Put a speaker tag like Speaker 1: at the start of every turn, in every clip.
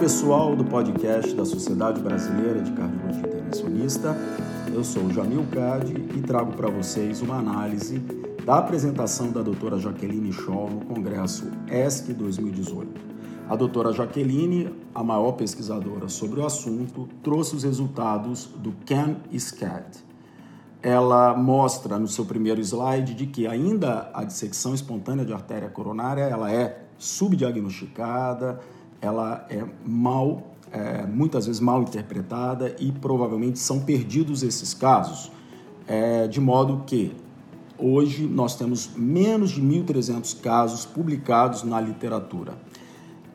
Speaker 1: Pessoal do podcast da Sociedade Brasileira de Cardiologia Intervencionista. Eu sou Jamil Cade e trago para vocês uma análise da apresentação da doutora Jaqueline Scholl no Congresso ESC 2018. A doutora Jaqueline, a maior pesquisadora sobre o assunto, trouxe os resultados do CAN-SCAD. Ela mostra no seu primeiro slide de que ainda a dissecção espontânea de artéria coronária ela é subdiagnosticada, ela é mal, é, muitas vezes mal interpretada e provavelmente são perdidos esses casos, é, de modo que hoje nós temos menos de 1.300 casos publicados na literatura.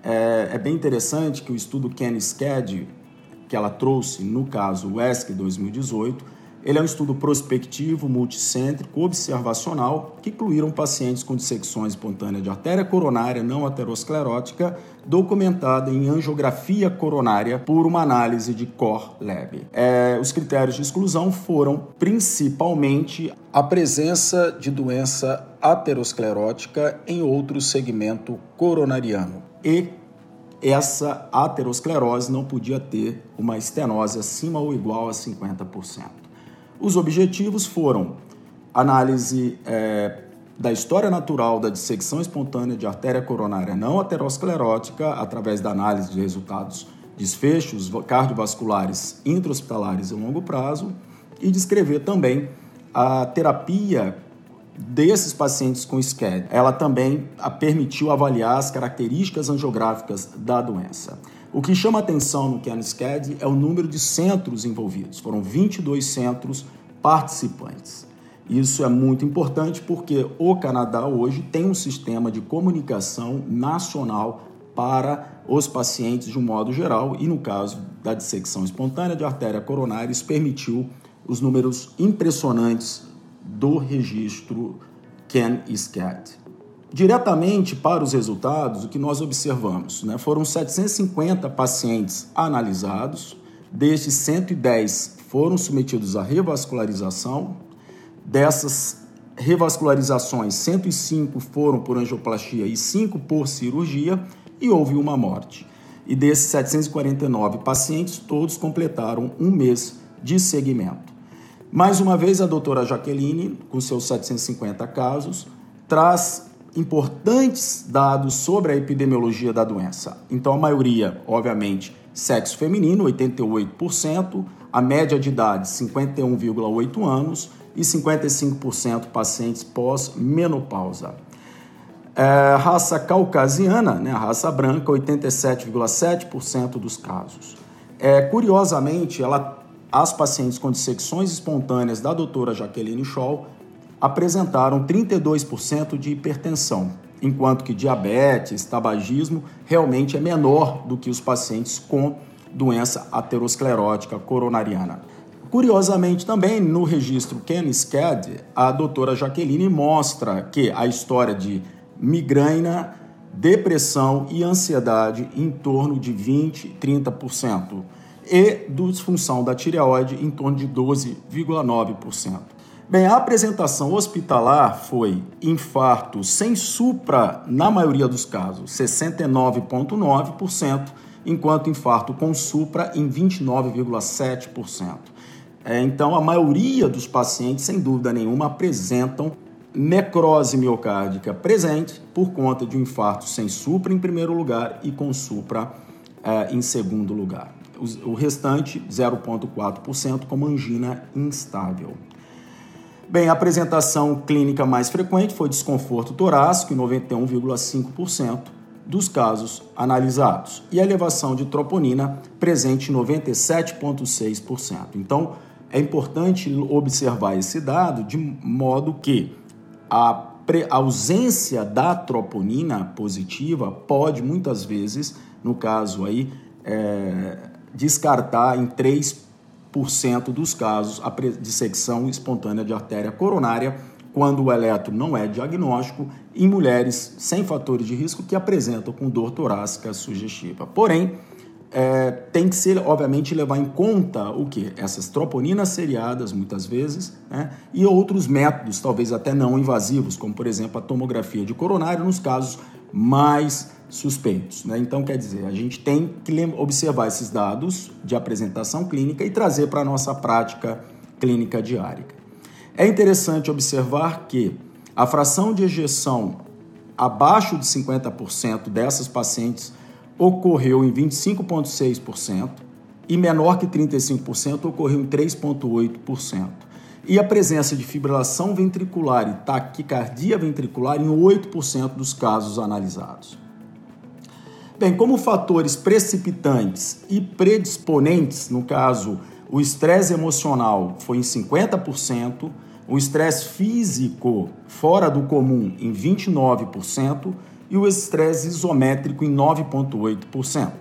Speaker 1: É, é, bem interessante que o estudo Ken Sked, que ela trouxe no caso o ESC 2018, ele é um estudo prospectivo, multicêntrico, observacional, que incluíram pacientes com dissecções espontâneas de artéria coronária não aterosclerótica, documentada em angiografia coronária por uma análise de Core Lab. É, os critérios de exclusão foram principalmente a presença de doença aterosclerótica em outro segmento coronariano e essa aterosclerose não podia ter uma estenose acima ou igual a 50%. Os objetivos foram análise é, da história natural da dissecção espontânea de artéria coronária não aterosclerótica através da análise de resultados desfechos cardiovasculares intra-hospitalares em longo prazo e descrever também a terapia desses pacientes com SCAD. Ela também permitiu avaliar as características angiográficas da doença. O que chama atenção no CAN-SCAD é o número de centros envolvidos. Foram 22 centros participantes. Isso é muito importante porque o Canadá hoje tem um sistema de comunicação nacional para os pacientes de um modo geral e no caso da dissecção espontânea de artéria coronária, isso permitiu os números impressionantes do registro CAN-SCAD. Diretamente para os resultados, o que nós observamos né, foram 750 pacientes analisados, destes 110 foram submetidos à revascularização, dessas revascularizações, 105 foram por angioplastia e 5 por cirurgia, e houve uma morte. E desses 749 pacientes, todos completaram um mês de segmento. Mais uma vez, a doutora Jaqueline, com seus 750 casos, traz importantes dados sobre a epidemiologia da doença. Então, a maioria, obviamente, sexo feminino, 88%, a média de idade, 51,8 anos, e 55% pacientes pós-menopausa. É, raça caucasiana, né, raça branca, 87,7% dos casos. É, curiosamente, ela, as pacientes com dissecções espontâneas da doutora Jaqueline Scholl apresentaram 32% de hipertensão, enquanto que diabetes, tabagismo realmente é menor do que os pacientes com doença aterosclerótica coronariana. Curiosamente também no registro Ken-SCAD, a doutora Jaqueline mostra que a história de migraina, depressão e ansiedade em torno de 20, 30% e disfunção da tireoide em torno de 12,9%. Bem, a apresentação hospitalar foi infarto sem supra, na maioria dos casos, 69,9%, enquanto infarto com supra em 29,7%. É, então, a maioria dos pacientes, sem dúvida nenhuma, apresentam necrose miocárdica presente por conta de um infarto sem supra em primeiro lugar e com supra é, em segundo lugar. O, o restante, 0,4%, como angina instável. Bem, a apresentação clínica mais frequente foi desconforto torácico, em 91,5% dos casos analisados, e a elevação de troponina presente em 97,6%. Então, é importante observar esse dado de modo que a ausência da troponina positiva pode muitas vezes, no caso aí, é, descartar em 3 10% dos casos a dissecção espontânea de artéria coronária, quando o eletro não é diagnóstico, em mulheres sem fatores de risco que apresentam com dor torácica sugestiva. Porém, é, tem que ser, obviamente, levar em conta o que? Essas troponinas seriadas, muitas vezes, né? e outros métodos, talvez até não invasivos, como, por exemplo, a tomografia de coronário, nos casos mais suspeitos. Né? Então, quer dizer, a gente tem que observar esses dados de apresentação clínica e trazer para a nossa prática clínica diária. É interessante observar que a fração de ejeção abaixo de 50% dessas pacientes ocorreu em 25,6% e menor que 35% ocorreu em 3,8%. E a presença de fibrilação ventricular e taquicardia ventricular em 8% dos casos analisados. Bem, como fatores precipitantes e predisponentes, no caso, o estresse emocional foi em 50%, o estresse físico fora do comum em 29% e o estresse isométrico em 9,8%.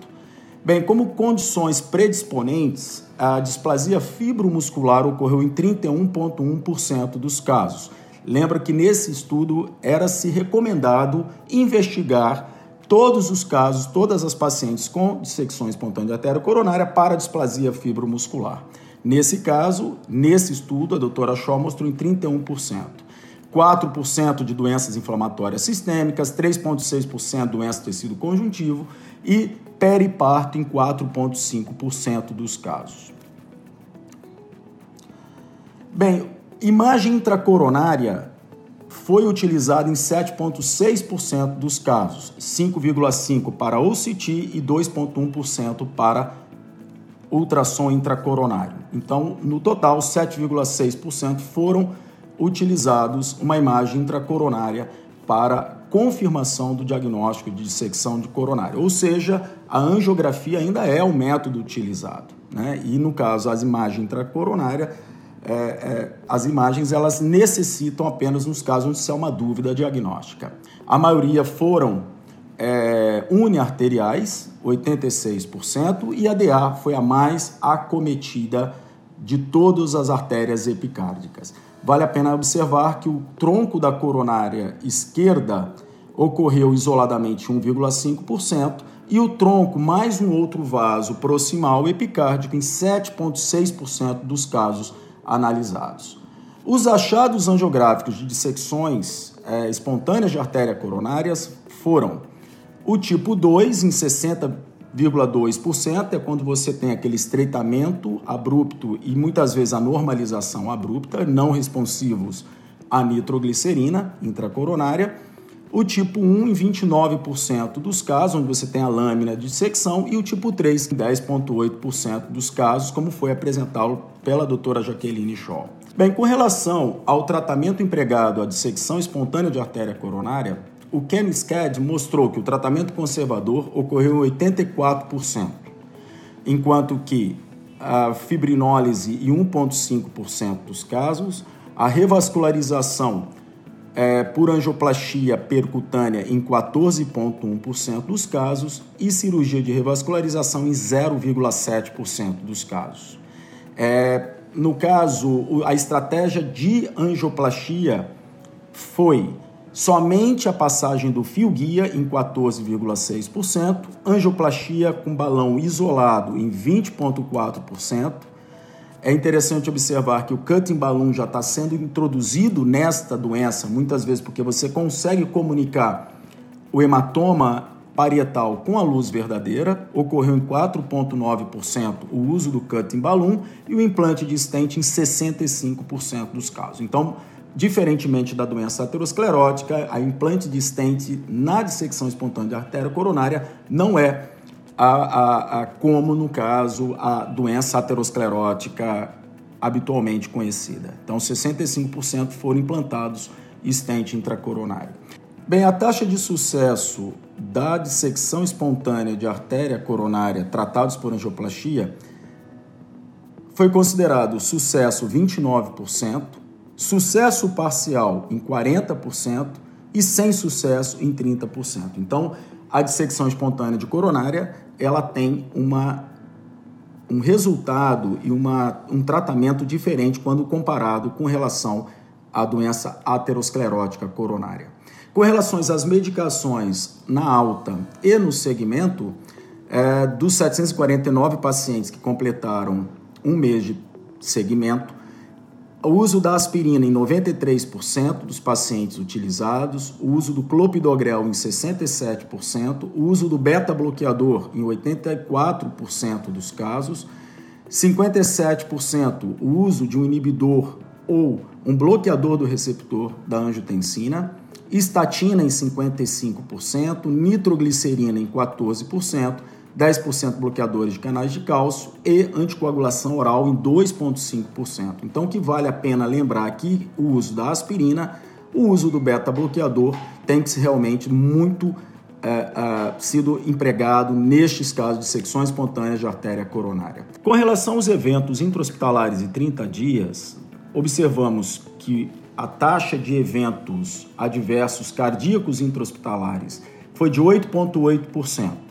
Speaker 1: Bem, como condições predisponentes, a displasia fibromuscular ocorreu em 31,1% dos casos. Lembra que nesse estudo era se recomendado investigar todos os casos, todas as pacientes com dissecção espontânea coronária para displasia fibromuscular. Nesse caso, nesse estudo, a doutora Shaw mostrou em 31%. 4% de doenças inflamatórias sistêmicas, 3,6% doença do tecido conjuntivo e periparto em 4,5% dos casos. Bem, imagem intracoronária foi utilizada em 7,6% dos casos, 5,5% para OCT e 2,1% para ultrassom intracoronário. Então, no total, 7,6% foram utilizados uma imagem intracoronária para confirmação do diagnóstico de dissecção de coronária. Ou seja, a angiografia ainda é o método utilizado. Né? E no caso, as imagens intracoronárias, é, é, as imagens elas necessitam apenas nos casos onde se é uma dúvida diagnóstica. A maioria foram é, uniarteriais, 86%, e a DA foi a mais acometida de todas as artérias epicárdicas. Vale a pena observar que o tronco da coronária esquerda ocorreu isoladamente 1,5% e o tronco mais um outro vaso proximal epicárdico em 7,6% dos casos analisados. Os achados angiográficos de dissecções é, espontâneas de artéria coronárias foram o tipo 2, em 60,2%, é quando você tem aquele estreitamento abrupto e muitas vezes a normalização abrupta, não responsivos à nitroglicerina intracoronária. O tipo 1 em 29% dos casos, onde você tem a lâmina de secção, e o tipo 3 em 10,8% dos casos, como foi apresentado pela doutora Jaqueline Shaw. Bem, com relação ao tratamento empregado à dissecção espontânea de artéria coronária, o ChemSCAD mostrou que o tratamento conservador ocorreu em 84%, enquanto que a fibrinólise em 1,5% dos casos, a revascularização é, por angioplastia percutânea em 14,1% dos casos e cirurgia de revascularização em 0,7% dos casos. É, no caso, a estratégia de angioplastia foi Somente a passagem do fio guia em 14,6%, angioplastia com balão isolado em 20,4%. É interessante observar que o cutting balloon já está sendo introduzido nesta doença, muitas vezes porque você consegue comunicar o hematoma parietal com a luz verdadeira, ocorreu em 4,9% o uso do cutting balloon e o implante de stent em 65% dos casos. Então, Diferentemente da doença aterosclerótica, a implante de stent na dissecção espontânea de artéria coronária não é a, a, a, como, no caso, a doença aterosclerótica habitualmente conhecida. Então, 65% foram implantados stent intracoronário. Bem, a taxa de sucesso da dissecção espontânea de artéria coronária tratados por angioplastia foi considerado sucesso 29%, sucesso parcial em 40% e sem sucesso em 30%. Então, a dissecção espontânea de coronária, ela tem uma, um resultado e uma, um tratamento diferente quando comparado com relação à doença aterosclerótica coronária. Com relação às medicações na alta e no segmento, é, dos 749 pacientes que completaram um mês de segmento, o uso da aspirina em 93% dos pacientes utilizados, o uso do clopidogrel em 67%, o uso do beta-bloqueador em 84% dos casos, 57% o uso de um inibidor ou um bloqueador do receptor da angiotensina, estatina em 55%, nitroglicerina em 14%, 10% bloqueadores de canais de cálcio e anticoagulação oral em 2,5%. Então, que vale a pena lembrar aqui, o uso da aspirina, o uso do beta-bloqueador tem que ser realmente muito é, é, sido empregado nestes casos de secções espontâneas de artéria coronária. Com relação aos eventos intra-hospitalares em 30 dias, observamos que a taxa de eventos adversos cardíacos intra-hospitalares foi de 8,8%.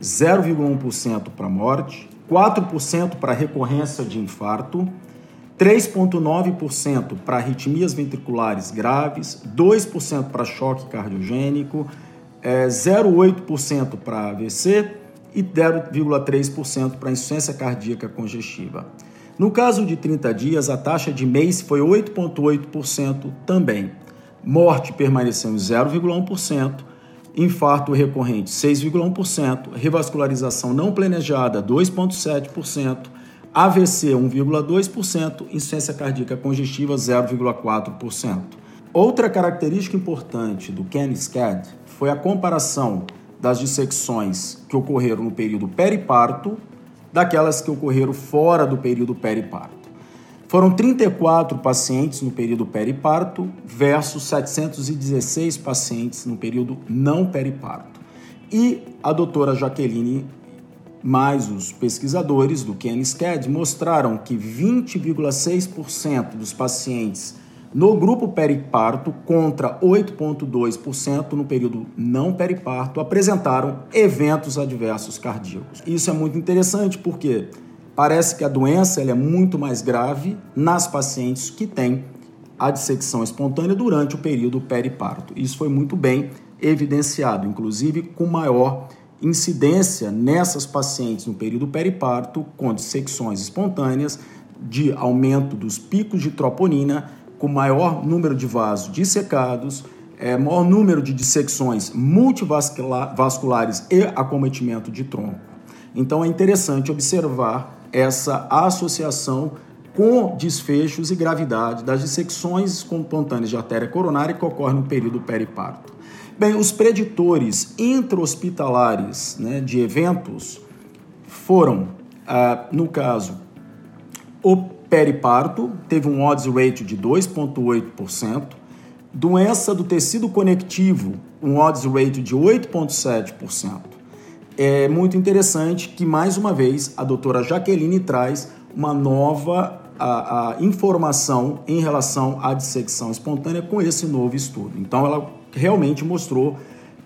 Speaker 1: 0,1% para morte, 4% para recorrência de infarto, 3,9% para arritmias ventriculares graves, 2% para choque cardiogênico, 0,8% para AVC e 0,3% para insuficiência cardíaca congestiva. No caso de 30 dias, a taxa de MACE foi 8,8% também. Morte permaneceu em 0,1%, infarto recorrente 6,1%, revascularização não planejada 2,7%, AVC 1,2%, insuficiência cardíaca congestiva 0,4%. Outra característica importante do CAN-SCAD foi a comparação das dissecções que ocorreram no período periparto daquelas que ocorreram fora do período periparto. Foram 34 pacientes no período periparto versus 716 pacientes no período não periparto. E a doutora Jaqueline, mais os pesquisadores do KNSCAD, mostraram que 20,6% dos pacientes no grupo periparto contra 8,2% no período não periparto apresentaram eventos adversos cardíacos. Isso é muito interessante porque Parece que a doença é muito mais grave nas pacientes que têm a dissecção espontânea durante o período periparto. Isso foi muito bem evidenciado, inclusive com maior incidência nessas pacientes no período periparto com dissecções espontâneas de aumento dos picos de troponina, com maior número de vasos dissecados, é, maior número de dissecções multivasculares e acometimento de tronco. Então é interessante observar essa associação com desfechos e gravidade das dissecções espontâneas de artéria coronária que ocorrem no período periparto. Bem, os preditores intra-hospitalares né, de eventos foram, ah, no caso, o periparto, teve um odds ratio de 2,8%, doença do tecido conectivo, um odds ratio de 8,7%, é muito interessante que, mais uma vez, a doutora Jaqueline traz uma nova a, a informação em relação à dissecção espontânea com esse novo estudo. Então, ela realmente mostrou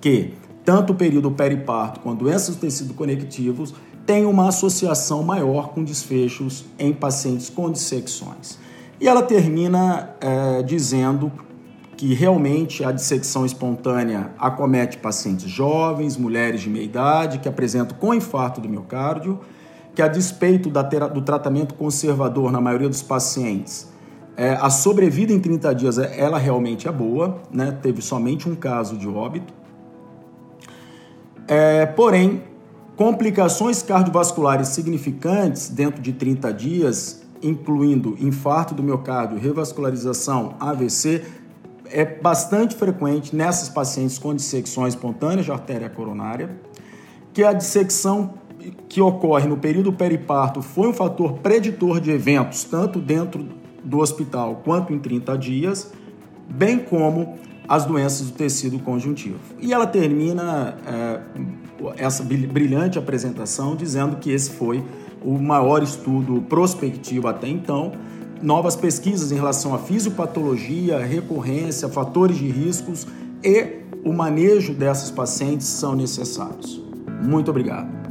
Speaker 1: que tanto o período periparto quanto doenças do tecido conectivos têm uma associação maior com desfechos em pacientes com dissecções. E ela termina é, dizendo que realmente a dissecção espontânea acomete pacientes jovens, mulheres de meia idade que apresentam com infarto do miocárdio, que a despeito da do tratamento conservador na maioria dos pacientes, é, a sobrevida em 30 dias é, ela realmente é boa, né? teve somente um caso de óbito. É, porém, complicações cardiovasculares significantes dentro de 30 dias, incluindo infarto do miocárdio, revascularização, AVC, é bastante frequente nessas pacientes com dissecções espontâneas de artéria coronária, que a dissecção que ocorre no período periparto foi um fator preditor de eventos, tanto dentro do hospital quanto em 30 dias, bem como as doenças do tecido conjuntivo. E ela termina é, essa brilhante apresentação dizendo que esse foi o maior estudo prospectivo até então novas pesquisas em relação à fisiopatologia, recorrência, fatores de riscos e o manejo dessas pacientes são necessários. Muito obrigado.